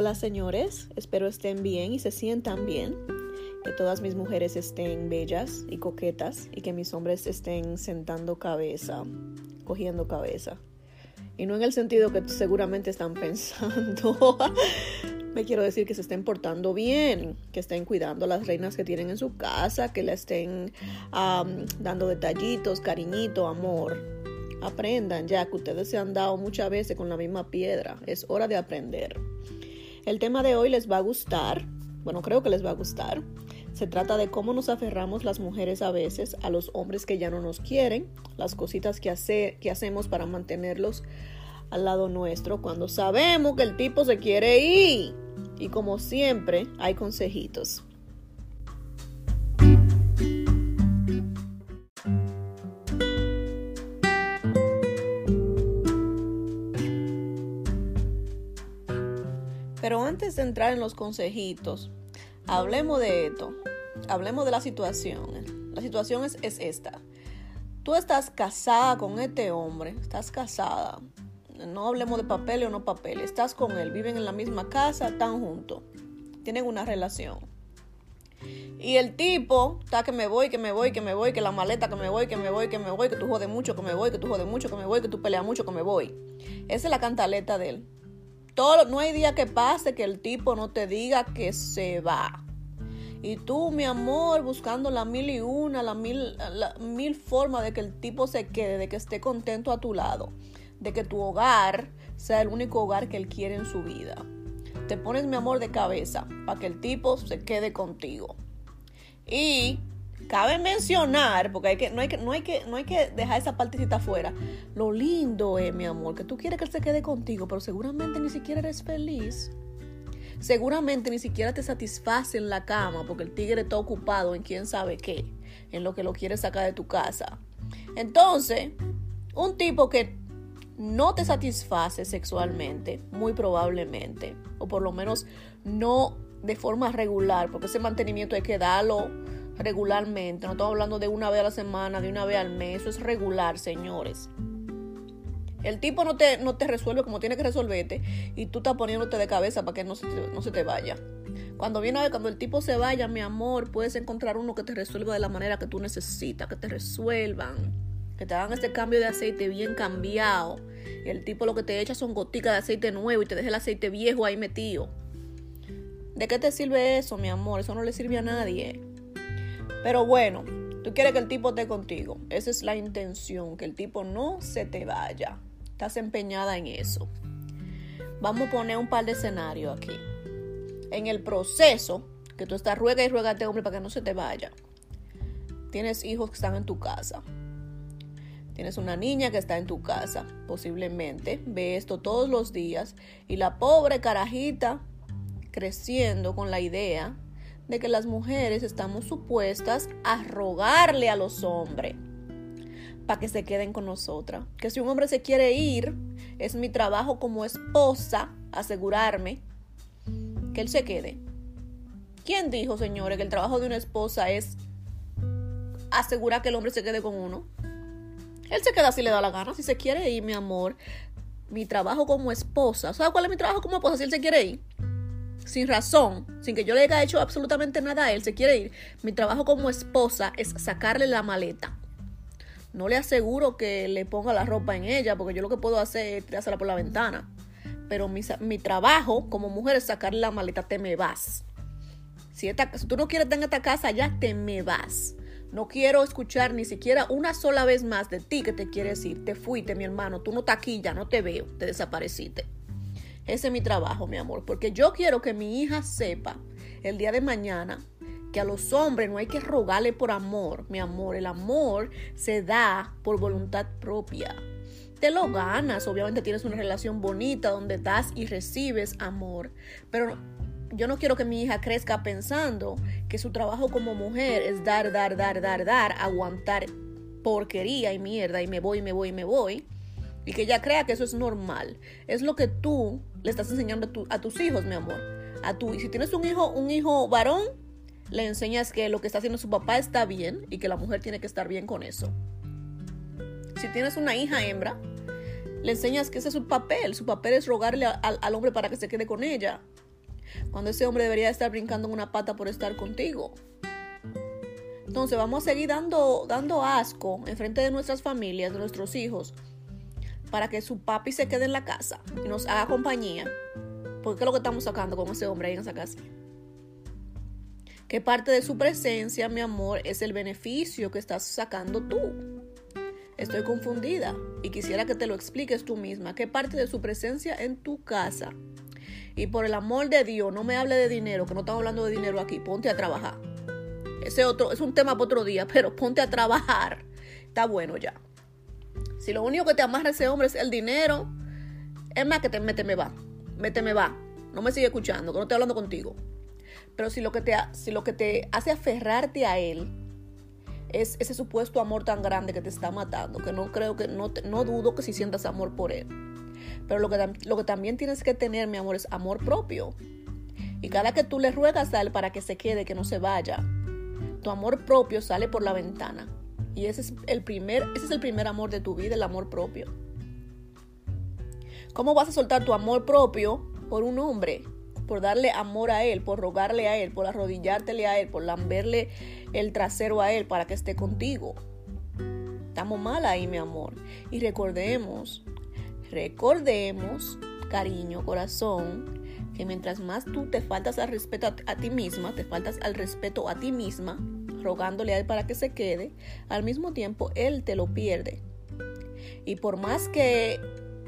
Hola señores, espero estén bien y se sientan bien, que todas mis mujeres estén bellas y coquetas y que mis hombres estén sentando cabeza, cogiendo cabeza. Y no en el sentido que seguramente están pensando. Me quiero decir que se estén portando bien, que estén cuidando a las reinas que tienen en su casa, que le estén dando detallitos, cariñito, amor. Aprendan ya que ustedes se han dado muchas veces con la misma piedra. Es hora de aprender. El tema de hoy les va a gustar, bueno, creo que les va a gustar. Se trata de cómo nos aferramos las mujeres a veces a los hombres que ya no nos quieren, las cositas que, hace, que hacemos para mantenerlos al lado nuestro cuando sabemos que el tipo se quiere ir. Y como siempre, hay consejitos. Pero antes de entrar en los consejitos, hablemos de esto. Hablemos de la situación. La situación es, esta. Tú estás casada con este hombre, estás casada. No hablemos de papel o no papel. Estás con él, viven en la misma casa, están juntos. Tienen una relación. Y el tipo está que me voy, que me voy, que me voy, que la maleta, que me voy, que me voy, que me voy, que tú jodes mucho, que me voy, que tú jodes mucho, que me voy, que tú peleas mucho, que me voy. Esa es la cantaleta de él no hay día que pase que el tipo no te diga que se va. Y tú, mi amor, buscando la mil y una, la mil, mil formas de que el tipo se quede, de que esté contento a tu lado, de que tu hogar sea el único hogar que él quiere en su vida. Te pones, mi amor, de cabeza para que el tipo se quede contigo. Y cabe mencionar, porque hay que, no, hay que, no, hay que, no hay que dejar esa partecita afuera. Lo lindo es, mi amor, que tú quieres que él se quede contigo, pero seguramente ni siquiera eres feliz. Seguramente ni siquiera te satisface en la cama porque el tigre está ocupado en quién sabe qué, en lo que lo quiere sacar de tu casa. Entonces, un tipo que no te satisface sexualmente, muy probablemente, o por lo menos no de forma regular, porque ese mantenimiento hay que darlo regularmente. No estamos hablando de una vez a la semana, de una vez al mes. Eso es regular, señores. El tipo no te, no te resuelve como tiene que resolverte y tú estás poniéndote de cabeza para que no se te, no se te vaya. Cuando viene a ver, cuando el tipo se vaya, mi amor, puedes encontrar uno que te resuelva de la manera que tú necesitas, que te resuelvan, que te hagan este cambio de aceite bien cambiado. Y el tipo lo que te echa son goticas de aceite nuevo y te deja el aceite viejo ahí metido. ¿De qué te sirve eso, mi amor? Eso no le sirve a nadie. Pero bueno, tú quieres que el tipo esté contigo. Esa es la intención, que el tipo no se te vaya. Estás empeñada en eso. Vamos a poner un par de escenarios aquí. En el proceso, que tú estás ruega y ruega a este hombre para que no se te vaya. Tienes hijos que están en tu casa. Tienes una niña que está en tu casa, posiblemente. Ve esto todos los días. Y la pobre carajita creciendo con la idea de que las mujeres estamos supuestas a rogarle a los hombres para que se queden con nosotras. Que si un hombre se quiere ir, es mi trabajo como esposa asegurarme que él se quede. ¿Quién dijo, señores, que el trabajo de una esposa es asegurar que el hombre se quede con uno? Él se queda si le da la gana, si se quiere ir, mi amor. Mi trabajo como esposa. ¿Sabes cuál es mi trabajo como esposa si él se quiere ir? Sin razón, sin que yo le haya hecho absolutamente nada a él, se quiere ir, mi trabajo como esposa es sacarle la maleta. No le aseguro que le ponga la ropa en ella, porque yo lo que puedo hacer es tirársela por la ventana. Pero mi, trabajo como mujer es sacarle la maleta, te me vas. Si, esta, si tú no quieres tener esta casa, ya te me vas. No quiero escuchar ni siquiera una sola vez más de ti que te quieres ir. Te fuiste, mi hermano. Tú no estás aquí, ya no te veo. Te desapareciste. Ese es mi trabajo, mi amor, porque yo quiero que mi hija sepa el día de mañana que a los hombres no hay que rogarle por amor, mi amor. El amor se da por voluntad propia. Te lo ganas, obviamente tienes una relación bonita donde das y recibes amor, pero yo no quiero que mi hija crezca pensando que su trabajo como mujer es dar, dar, dar, dar, dar, aguantar porquería y mierda y me voy, me voy, me voy y que ella crea que eso es normal. Es lo que tú le estás enseñando a, tus hijos, mi amor. A si tienes un hijo, un hijo varón, le enseñas que lo que está haciendo su papá está bien y que la mujer tiene que estar bien con eso. Si tienes una hija hembra, le enseñas que ese es su papel. Su papel es rogarle al hombre para que se quede con ella. Cuando ese hombre debería estar brincando en una pata por estar contigo. Entonces vamos a seguir dando, dando asco en frente de nuestras familias, de nuestros hijos, para que su papi se quede en la casa y nos haga compañía. Porque ¿qué es lo que estamos sacando con ese hombre ahí en esa casa? ¿Qué parte de su presencia, mi amor, es el beneficio que estás sacando tú? Estoy confundida y quisiera que te lo expliques tú misma. ¿Qué parte de su presencia en tu casa? Y por el amor de Dios, no me hable de dinero, que no estamos hablando de dinero aquí. Ponte a trabajar. Ese otro es un tema para otro día, pero ponte a trabajar. Está bueno ya. Si lo único que te amarra ese hombre es el dinero, es más que te méteme va. Méteme va. No me sigue escuchando, que no estoy hablando contigo. Pero si lo que te, si lo que te hace aferrarte a él es ese supuesto amor tan grande que te está matando, que no creo que, no, no dudo que si sientas amor por él. Pero lo que, lo que también tienes que tener, mi amor, es amor propio. Y cada que tú le ruegas a él para que se quede, que no se vaya, tu amor propio sale por la ventana. Y ese es el primer, ese es el primer amor de tu vida, el amor propio. ¿Cómo vas a soltar tu amor propio por un hombre? Por darle amor a él, por rogarle a él, por arrodillártele a él, por lamberle el trasero a él para que esté contigo. Estamos mal ahí, mi amor. Y recordemos, recordemos, cariño, corazón, que mientras más tú te faltas al respeto a, a ti misma, te faltas al respeto a ti misma, rogándole a él para que se quede, al mismo tiempo él te lo pierde. Y por más que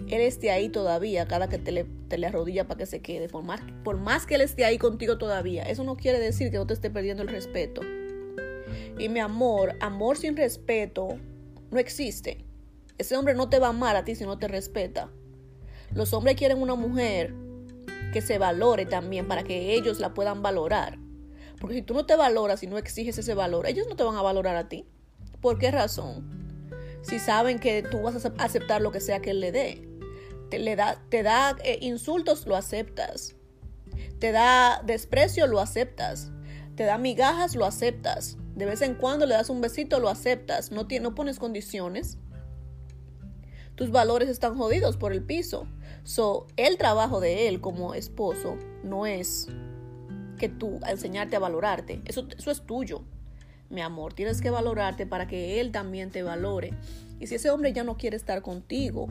él esté ahí todavía cada que te le, te arrodilla para que se quede, por más, por más que él esté ahí contigo todavía, eso no quiere decir que no te esté perdiendo el respeto. Y mi amor, amor sin respeto no existe. Ese hombre no te va a amar a ti si no te respeta. Los hombres quieren una mujer que se valore también para que ellos la puedan valorar. Porque si tú no te valoras y no exiges ese valor, ellos no te van a valorar a ti. ¿Por qué razón? Si saben que tú vas a aceptar lo que sea que él le dé. Te, da, te da eh, insultos, lo aceptas. Te da desprecio, lo aceptas. Te da migajas, lo aceptas. De vez en cuando le das un besito, lo aceptas. No, no pones condiciones. Tus valores están jodidos por el piso. So, el trabajo de él como esposo no es que tú, a enseñarte a valorarte. Eso, eso es tuyo, mi amor. Tienes que valorarte para que él también te valore. Y si ese hombre ya no quiere estar contigo,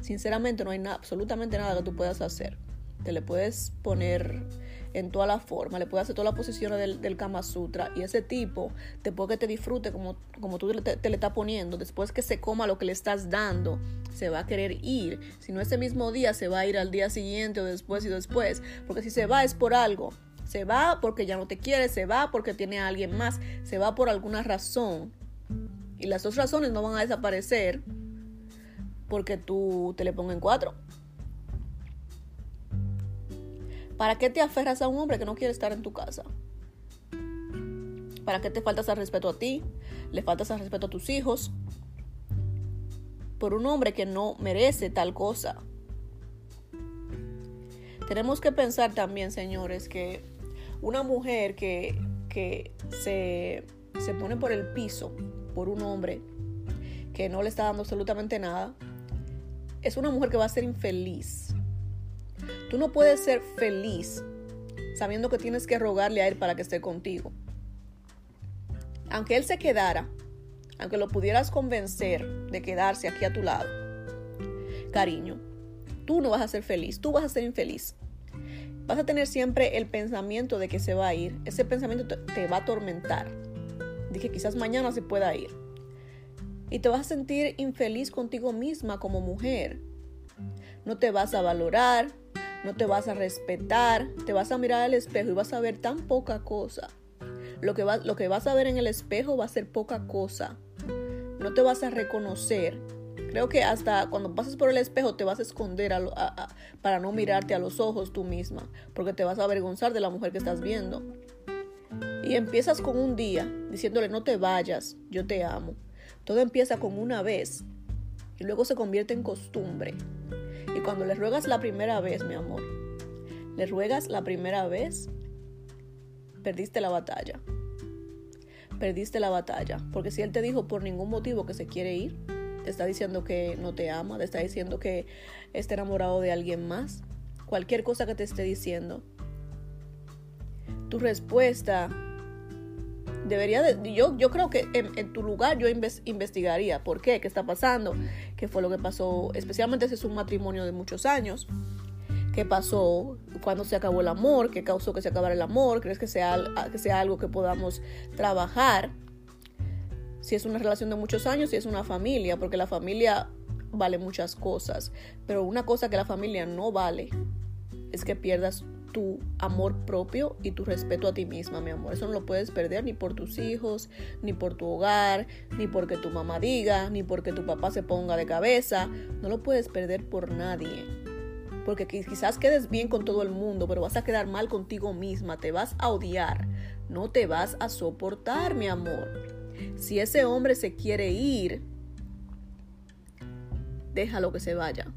sinceramente no hay absolutamente nada que tú puedas hacer. Te le puedes poner en toda la forma, le puedes hacer todas las posiciones del, del, Kama Sutra y ese tipo, después que te disfrute como, como tú te, te, le estás poniendo, después que se coma lo que le estás dando, se va a querer ir. Si no ese mismo día, se va a ir al día siguiente o después y después, porque si se va es por algo. Se va porque ya no te quiere, se va porque tiene a alguien más, se va por alguna razón. Y las dos razones no van a desaparecer porque tú te le pongas en cuatro. ¿Para qué te aferras a un hombre que no quiere estar en tu casa? ¿Para qué te faltas al respeto a ti? ¿Le faltas al respeto a tus hijos? Por un hombre que no merece tal cosa. Tenemos que pensar también, señores, que una mujer que, que se, se pone por el piso por un hombre que no le está dando absolutamente nada, es una mujer que va a ser infeliz. Tú no puedes ser feliz sabiendo que tienes que rogarle a él para que esté contigo. Aunque él se quedara, aunque lo pudieras convencer de quedarse aquí a tu lado, cariño, tú no vas a ser feliz, tú vas a ser infeliz vas a tener siempre el pensamiento de que se va a ir. Ese pensamiento te, va a atormentar. Que quizás mañana se pueda ir. Y te vas a sentir infeliz contigo misma como mujer. No te vas a valorar, no te vas a respetar, te vas a mirar al espejo y vas a ver tan poca cosa. Lo que, lo que vas a ver en el espejo va a ser poca cosa. No te vas a reconocer Creo que hasta cuando pasas por el espejo te vas a esconder para no mirarte a los ojos tú misma, porque te vas a avergonzar de la mujer que estás viendo. Y empiezas con un día diciéndole no te vayas, yo te amo. Todo empieza con una vez y luego se convierte en costumbre. Y cuando le ruegas la primera vez, mi amor, le ruegas la primera vez, perdiste la batalla. Perdiste la batalla. Porque si él te dijo por ningún motivo que se quiere ir, te está diciendo que no te ama, te está diciendo que está enamorado de alguien más, cualquier cosa que te esté diciendo, tu respuesta debería de, yo, yo creo que en, tu lugar yo investigaría por qué, qué está pasando, qué fue lo que pasó, especialmente si es un matrimonio de muchos años, qué pasó, cuándo se acabó el amor, qué causó que se acabara el amor, crees que sea, que sea algo que podamos trabajar, si es una relación de muchos años, si es una familia, porque la familia vale muchas cosas, pero una cosa que la familia no vale es que pierdas tu amor propio y tu respeto a ti misma, mi amor. Eso no lo puedes perder ni por tus hijos, ni por tu hogar, ni porque tu mamá diga, ni porque tu papá se ponga de cabeza. No lo puedes perder por nadie. Porque quizás quedes bien con todo el mundo, pero vas a quedar mal contigo misma, te vas a odiar, no te vas a soportar, mi amor. Si ese hombre se quiere ir, déjalo que se vaya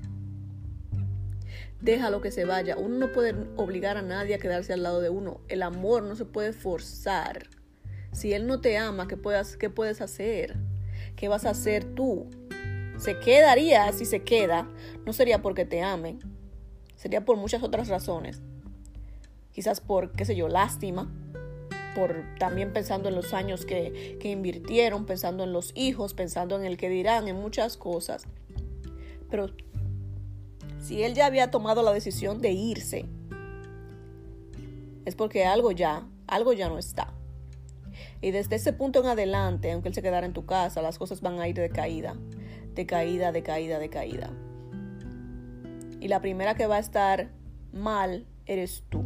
déjalo que se vaya. Uno no puede obligar a nadie a quedarse al lado de uno. El amor no se puede forzar. Si él no te ama, ¿qué, puedes, qué puedes hacer? ¿Qué vas a hacer tú? Se quedaría si se queda. No sería porque te ame. Sería por muchas otras razones. Quizás por, qué sé yo, lástima. También pensando en los años que, que invirtieron, pensando en los hijos, pensando en el que dirán, en muchas cosas. Pero si él ya había tomado la decisión de irse, es porque algo ya, algo ya no está. Y desde ese punto en adelante, aunque él se quedara en tu casa, las cosas van a ir de caída, de caída, de caída, de caída. Y la primera que va a estar mal eres tú.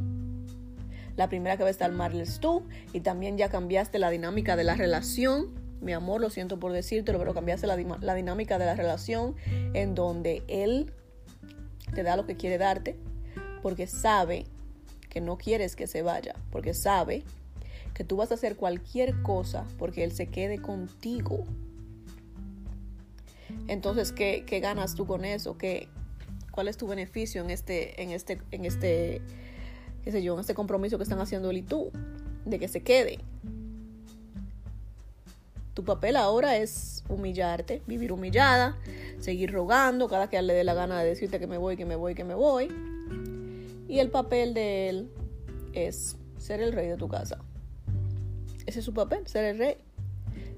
La primera que va a estar mal eres tú. Y también ya cambiaste la dinámica de la relación. Mi amor, lo siento por decírtelo, pero cambiaste la, dinámica de la relación en donde él te da lo que quiere darte, porque sabe que no quieres que se vaya, porque sabe que tú vas a hacer cualquier cosa porque Él se quede contigo. Entonces, ¿qué, qué ganas tú con eso? ¿Qué, ¿Cuál es tu beneficio en este, en este, en este, qué sé yo, en este compromiso que están haciendo él y tú? De que se quede. Tu papel ahora es humillarte, vivir humillada, seguir rogando cada que le dé la gana de decirte que me voy, que me voy, que me voy. Y el papel de él es ser el rey de tu casa. Ese es su papel, ser el rey.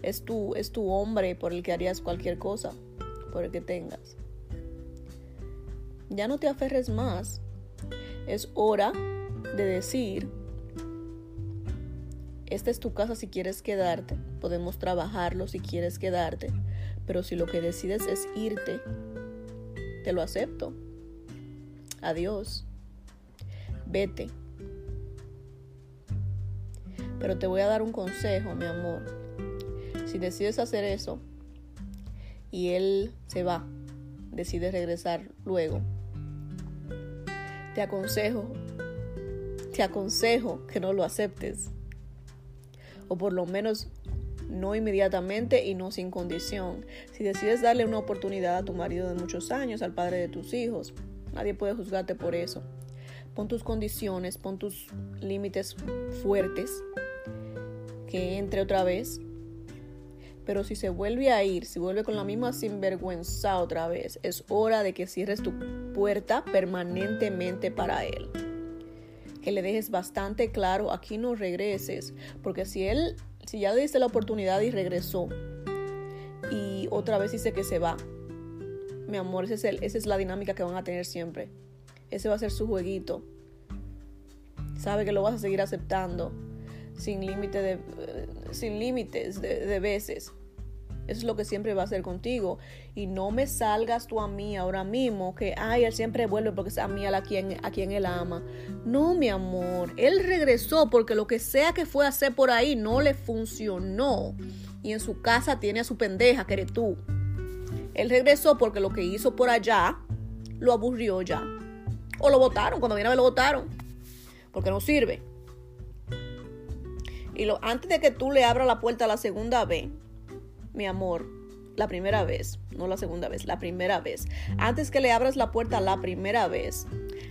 Es tu, es tu hombre por el que harías cualquier cosa, por el que tengas. Ya no te aferres más. Es hora de decir, esta es tu casa si quieres quedarte, podemos trabajarlo si quieres quedarte, pero si lo que decides es irte, te lo acepto. Adiós. Vete. Pero te voy a dar un consejo, mi amor. Si decides hacer eso y él se va, decide regresar luego, te aconsejo, te aconsejo que no lo aceptes o por lo menos no inmediatamente y no sin condición. Si decides darle una oportunidad a tu marido de muchos años, al padre de tus hijos, nadie puede juzgarte por eso. Pon tus condiciones, pon tus límites fuertes, que entre otra vez. Pero si se vuelve a ir, si vuelve con la misma sinvergüenza otra vez, es hora de que cierres tu puerta permanentemente para él que le dejes bastante claro, aquí no regreses, porque si él, si ya le diste la oportunidad y regresó, y otra vez dice que se va, mi amor, ese es el, esa es la dinámica que van a tener siempre. Ese va a ser su jueguito. Sabe que lo vas a seguir aceptando sin de, eh, límites de veces. Eso es lo que siempre va a hacer contigo. Y no me salgas tú a mí ahora mismo que, ay, él siempre vuelve porque es a mí a, quien, a quien él ama. No, mi amor. Él regresó porque lo que sea que fue a hacer por ahí no le funcionó. Y en su casa tiene a su pendeja, que eres tú. Él regresó porque lo que hizo por allá lo aburrió ya. O lo votaron, cuando viene a ver lo votaron. Porque no sirve. Y lo, antes de que tú le abras la puerta la segunda vez, mi amor, la primera vez, no la segunda vez, la primera vez. Antes que le abras la puerta la primera vez,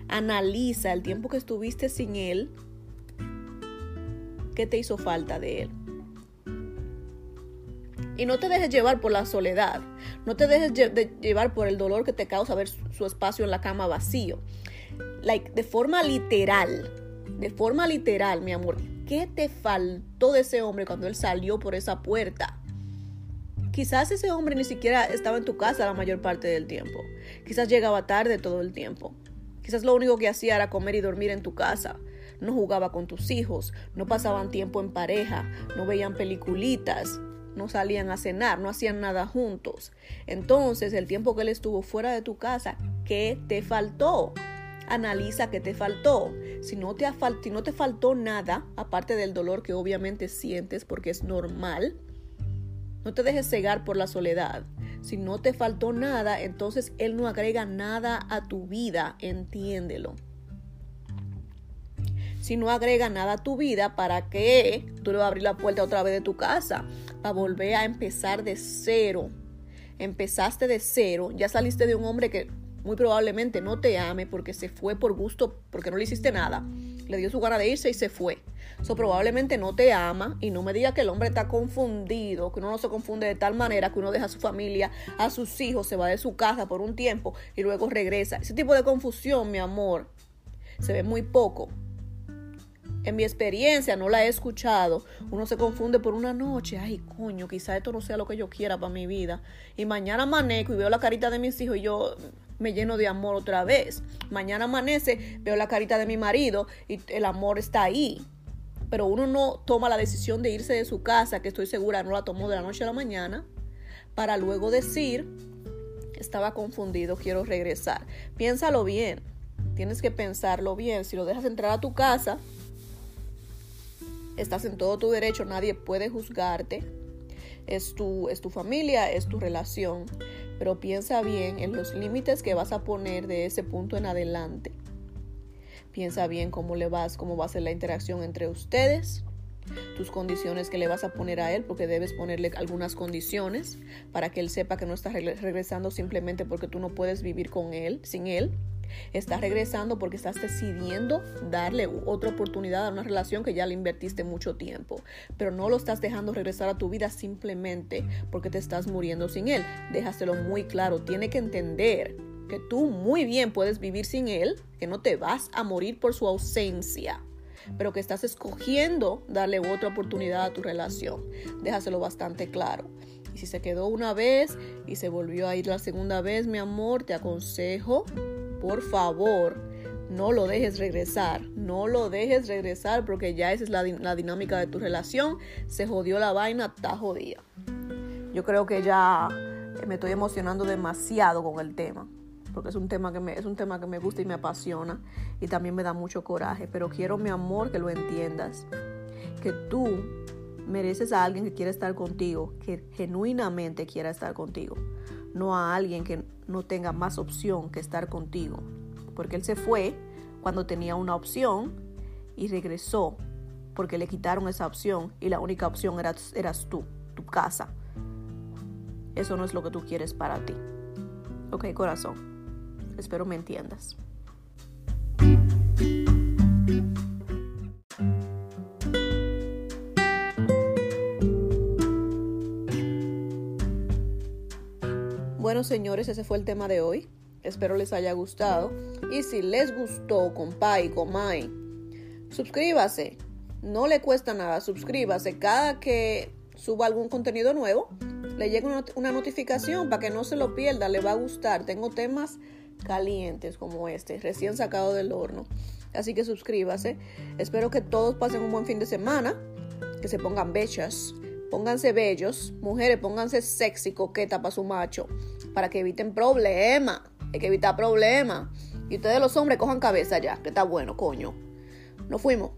analiza el tiempo que estuviste sin él, qué te hizo falta de él. Y no te dejes llevar por la soledad, no te dejes llevar por el dolor que te causa ver su espacio en la cama vacío. Like, de forma literal, de forma literal, mi amor, ¿qué te faltó de ese hombre cuando él salió por esa puerta? Quizás ese hombre ni siquiera estaba en tu casa la mayor parte del tiempo. Quizás llegaba tarde todo el tiempo. Quizás lo único que hacía era comer y dormir en tu casa. No jugaba con tus hijos, no pasaban tiempo en pareja, no veían peliculitas, no salían a cenar, no hacían nada juntos. Entonces, el tiempo que él estuvo fuera de tu casa, ¿qué te faltó? Analiza qué te faltó. Si no te, si no te faltó nada, aparte del dolor que obviamente sientes porque es normal, no te dejes cegar por la soledad. Si no te faltó nada, entonces Él no agrega nada a tu vida, entiéndelo. Si no agrega nada a tu vida, ¿para qué tú le vas a abrir la puerta otra vez de tu casa? Para volver a empezar de cero. Empezaste de cero, ya saliste de un hombre que muy probablemente no te ame porque se fue por gusto, porque no le hiciste nada. Le dio su gana de irse y se fue. Eso probablemente no te ama y no me diga que el hombre está confundido, que uno no se confunde de tal manera que uno deja a su familia, a sus hijos, se va de su casa por un tiempo y luego regresa. Ese tipo de confusión, mi amor, se ve muy poco. En mi experiencia, no la he escuchado. Uno se confunde por una noche. Ay, coño, quizá esto no sea lo que yo quiera para mi vida. Y mañana amanezco y veo la carita de mis hijos y yo me lleno de amor otra vez. Mañana amanece, veo la carita de mi marido y el amor está ahí pero uno no toma la decisión de irse de su casa, que estoy segura no la tomó de la noche a la mañana, para luego decir, estaba confundido, quiero regresar. Piénsalo bien, tienes que pensarlo bien. Si lo dejas entrar a tu casa, estás en todo tu derecho, nadie puede juzgarte. Es tu, es tu familia, es tu relación, pero piensa bien en los límites que vas a poner de ese punto en adelante. Piensa bien cómo le vas, cómo va a ser la interacción entre ustedes, tus condiciones que le vas a poner a él, porque debes ponerle algunas condiciones para que él sepa que no estás regresando simplemente porque tú no puedes vivir con él, sin él. Estás regresando porque estás decidiendo darle otra oportunidad a una relación que ya le invertiste mucho tiempo, pero no lo estás dejando regresar a tu vida simplemente porque te estás muriendo sin él. Déjaselo muy claro, tiene que entender que tú muy bien puedes vivir sin él, que no te vas a morir por su ausencia, pero que estás escogiendo darle otra oportunidad a tu relación. Déjaselo bastante claro. Y si se quedó una vez y se volvió a ir la segunda vez, mi amor, te aconsejo, por favor, no lo dejes regresar, no lo dejes regresar porque ya esa es la, dinámica de tu relación. Se jodió la vaina, está jodida. Yo creo que ya me estoy emocionando demasiado con el tema porque es un tema que es un tema que me gusta y me apasiona y también me da mucho coraje, pero quiero mi amor que lo entiendas, que tú mereces a alguien que quiera estar contigo, que genuinamente quiera estar contigo, no a alguien que no tenga más opción que estar contigo, porque él se fue cuando tenía una opción y regresó porque le quitaron esa opción y la única opción era, eras tú, tu casa. Eso no es lo que tú quieres para ti. Ok, corazón. Espero me entiendas. Señores, ese fue el tema de hoy. Espero les haya gustado. Y si les gustó, compa y comay, suscríbase. No le cuesta nada, suscríbase. Cada que suba algún contenido nuevo, le llega una notificación para que no se lo pierda. Le va a gustar. Tengo temas calientes como este, recién sacado del horno. Así que suscríbase. Espero que todos pasen un buen fin de semana, que se pongan bellas, pónganse bellos, mujeres, pónganse sexy, coqueta para su macho, para que eviten problemas. Hay que evitar problemas. Y ustedes los hombres cojan cabeza ya, que está bueno, coño. Nos fuimos.